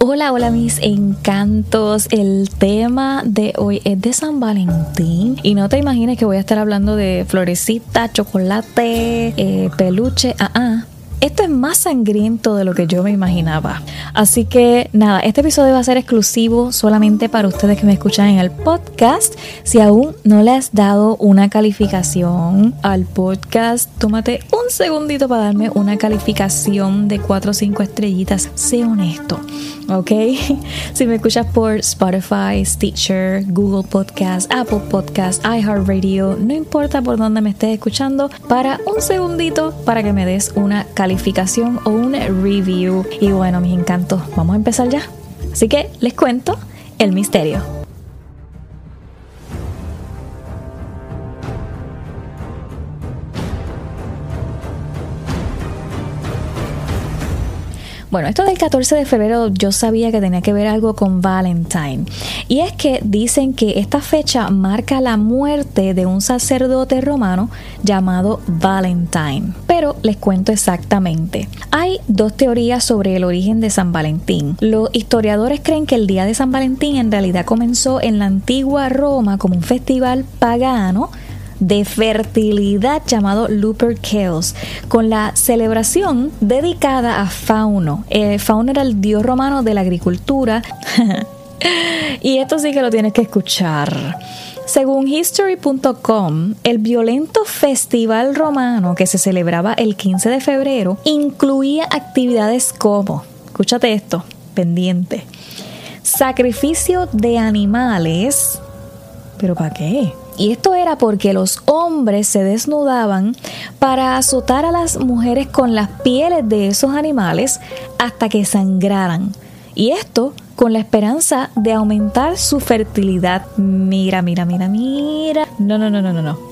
Hola, hola mis encantos. El tema de hoy es de San Valentín y no te imagines que voy a estar hablando de florecita, chocolate, eh, peluche, ah, ah esto es más sangriento de lo que yo me imaginaba. Así que nada, este episodio va a ser exclusivo solamente para ustedes que me escuchan en el podcast. Si aún no le has dado una calificación al podcast, tómate un segundito para darme una calificación de 4 o 5 estrellitas. Sé honesto, ¿ok? Si me escuchas por Spotify, Stitcher, Google Podcast, Apple Podcast, iHeartRadio, no importa por dónde me estés escuchando, para un segundito para que me des una calificación calificación o un review. Y bueno, mis encantos, vamos a empezar ya. Así que les cuento el misterio. Bueno, esto del 14 de febrero yo sabía que tenía que ver algo con Valentine. Y es que dicen que esta fecha marca la muerte de un sacerdote romano llamado Valentine. Pero les cuento exactamente. Hay dos teorías sobre el origen de San Valentín. Los historiadores creen que el día de San Valentín en realidad comenzó en la antigua Roma como un festival pagano de fertilidad llamado Lupercales, con la celebración dedicada a Fauno. Eh, Fauno era el dios romano de la agricultura. y esto sí que lo tienes que escuchar. Según history.com, el violento festival romano que se celebraba el 15 de febrero incluía actividades como, escúchate esto, pendiente, sacrificio de animales, pero ¿para qué? Y esto era porque los hombres se desnudaban para azotar a las mujeres con las pieles de esos animales hasta que sangraran. Y esto con la esperanza de aumentar su fertilidad. Mira, mira, mira, mira. No, no, no, no, no, no.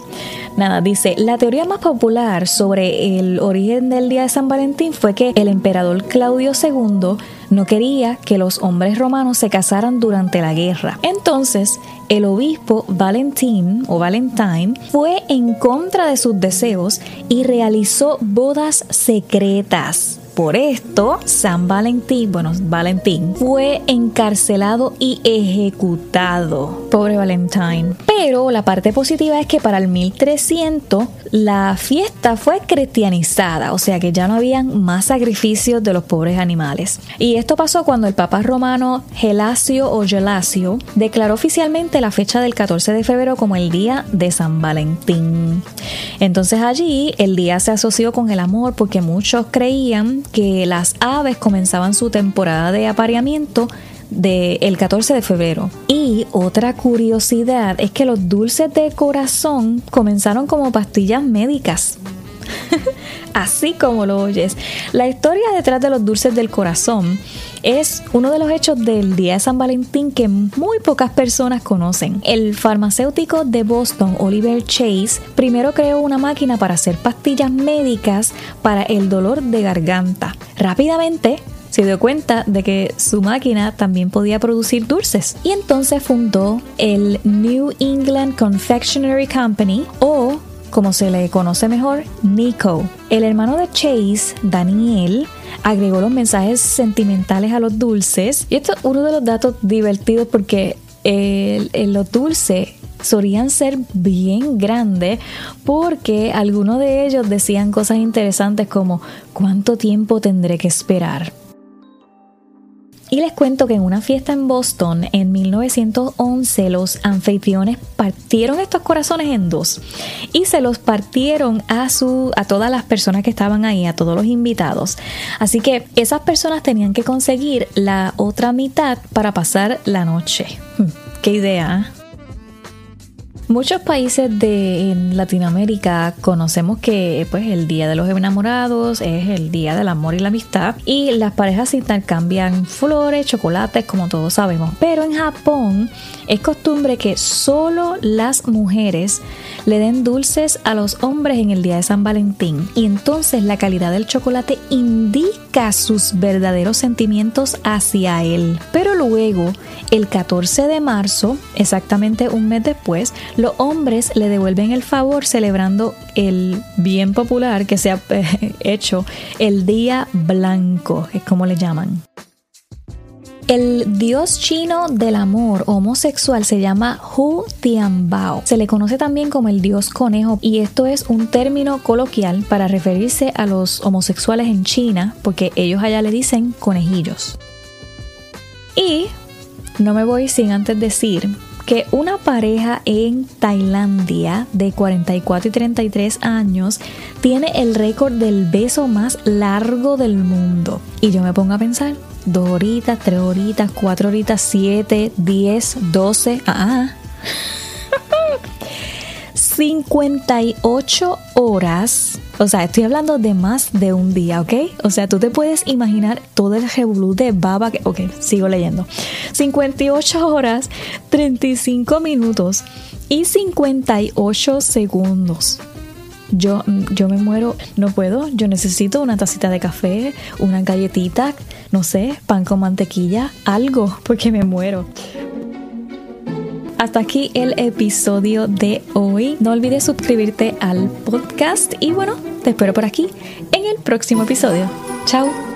Nada, dice, la teoría más popular sobre el origen del día de San Valentín fue que el emperador Claudio II no quería que los hombres romanos se casaran durante la guerra. Entonces, el obispo Valentín o Valentine fue en contra de sus deseos y realizó bodas secretas. Por esto, San Valentín, bueno, Valentín, fue encarcelado y ejecutado. Pobre Valentine. Pero la parte positiva es que para el 1300 la fiesta fue cristianizada, o sea que ya no habían más sacrificios de los pobres animales. Y esto pasó cuando el Papa romano Gelasio o Gelasio declaró oficialmente la fecha del 14 de febrero como el día de San Valentín. Entonces allí el día se asoció con el amor porque muchos creían que las aves comenzaban su temporada de apareamiento del 14 de febrero. Y otra curiosidad es que los dulces de corazón comenzaron como pastillas médicas. Así como lo oyes. La historia detrás de los dulces del corazón es uno de los hechos del Día de San Valentín que muy pocas personas conocen. El farmacéutico de Boston, Oliver Chase, primero creó una máquina para hacer pastillas médicas para el dolor de garganta. Rápidamente se dio cuenta de que su máquina también podía producir dulces y entonces fundó el New England Confectionery Company o como se le conoce mejor, Nico. El hermano de Chase, Daniel, agregó los mensajes sentimentales a los dulces. Y esto es uno de los datos divertidos porque los dulces solían ser bien grandes porque algunos de ellos decían cosas interesantes como ¿cuánto tiempo tendré que esperar? Y les cuento que en una fiesta en Boston en 1911 los anfitriones partieron estos corazones en dos y se los partieron a su a todas las personas que estaban ahí, a todos los invitados. Así que esas personas tenían que conseguir la otra mitad para pasar la noche. Hmm, qué idea. Muchos países de Latinoamérica conocemos que pues el Día de los Enamorados es el Día del Amor y la Amistad y las parejas intercambian flores, chocolates, como todos sabemos. Pero en Japón es costumbre que solo las mujeres le den dulces a los hombres en el Día de San Valentín y entonces la calidad del chocolate indica sus verdaderos sentimientos hacia él. Pero luego, el 14 de marzo, exactamente un mes después, los hombres le devuelven el favor celebrando el bien popular que se ha hecho el Día Blanco, es como le llaman. El dios chino del amor homosexual se llama Hu Tianbao. Se le conoce también como el dios conejo y esto es un término coloquial para referirse a los homosexuales en China porque ellos allá le dicen conejillos. Y no me voy sin antes decir que una pareja en Tailandia de 44 y 33 años tiene el récord del beso más largo del mundo. Y yo me pongo a pensar, dos horitas, tres horitas, cuatro horitas, siete, diez, doce, ah, 58 horas. O sea, estoy hablando de más de un día, ¿ok? O sea, tú te puedes imaginar todo el revolú de baba que... Ok, sigo leyendo. 58 horas, 35 minutos y 58 segundos. Yo, yo me muero, no puedo, yo necesito una tacita de café, una galletita, no sé, pan con mantequilla, algo, porque me muero. Hasta aquí el episodio de hoy. No olvides suscribirte al podcast y bueno, te espero por aquí en el próximo episodio. Chao.